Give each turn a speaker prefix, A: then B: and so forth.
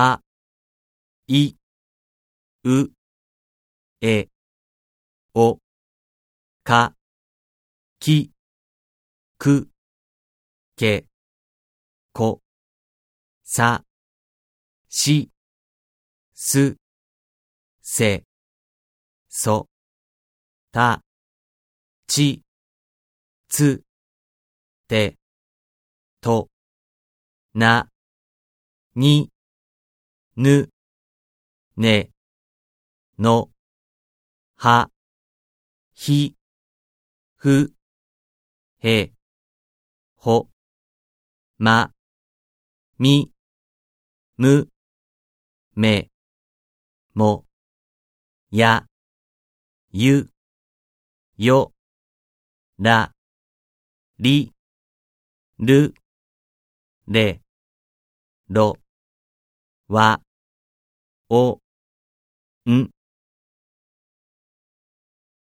A: あ、い、う、え、お、か、き、く、け、こ、さ、し、す、せ、そ、た、ち、つ、て、と、な、に、ぬ、ね、の、は、ひ、ふ、へ、ほ、ま、み、む、め、も、や、ゆ、よ、ら、り、る、れ、ろ、わ、お、ん、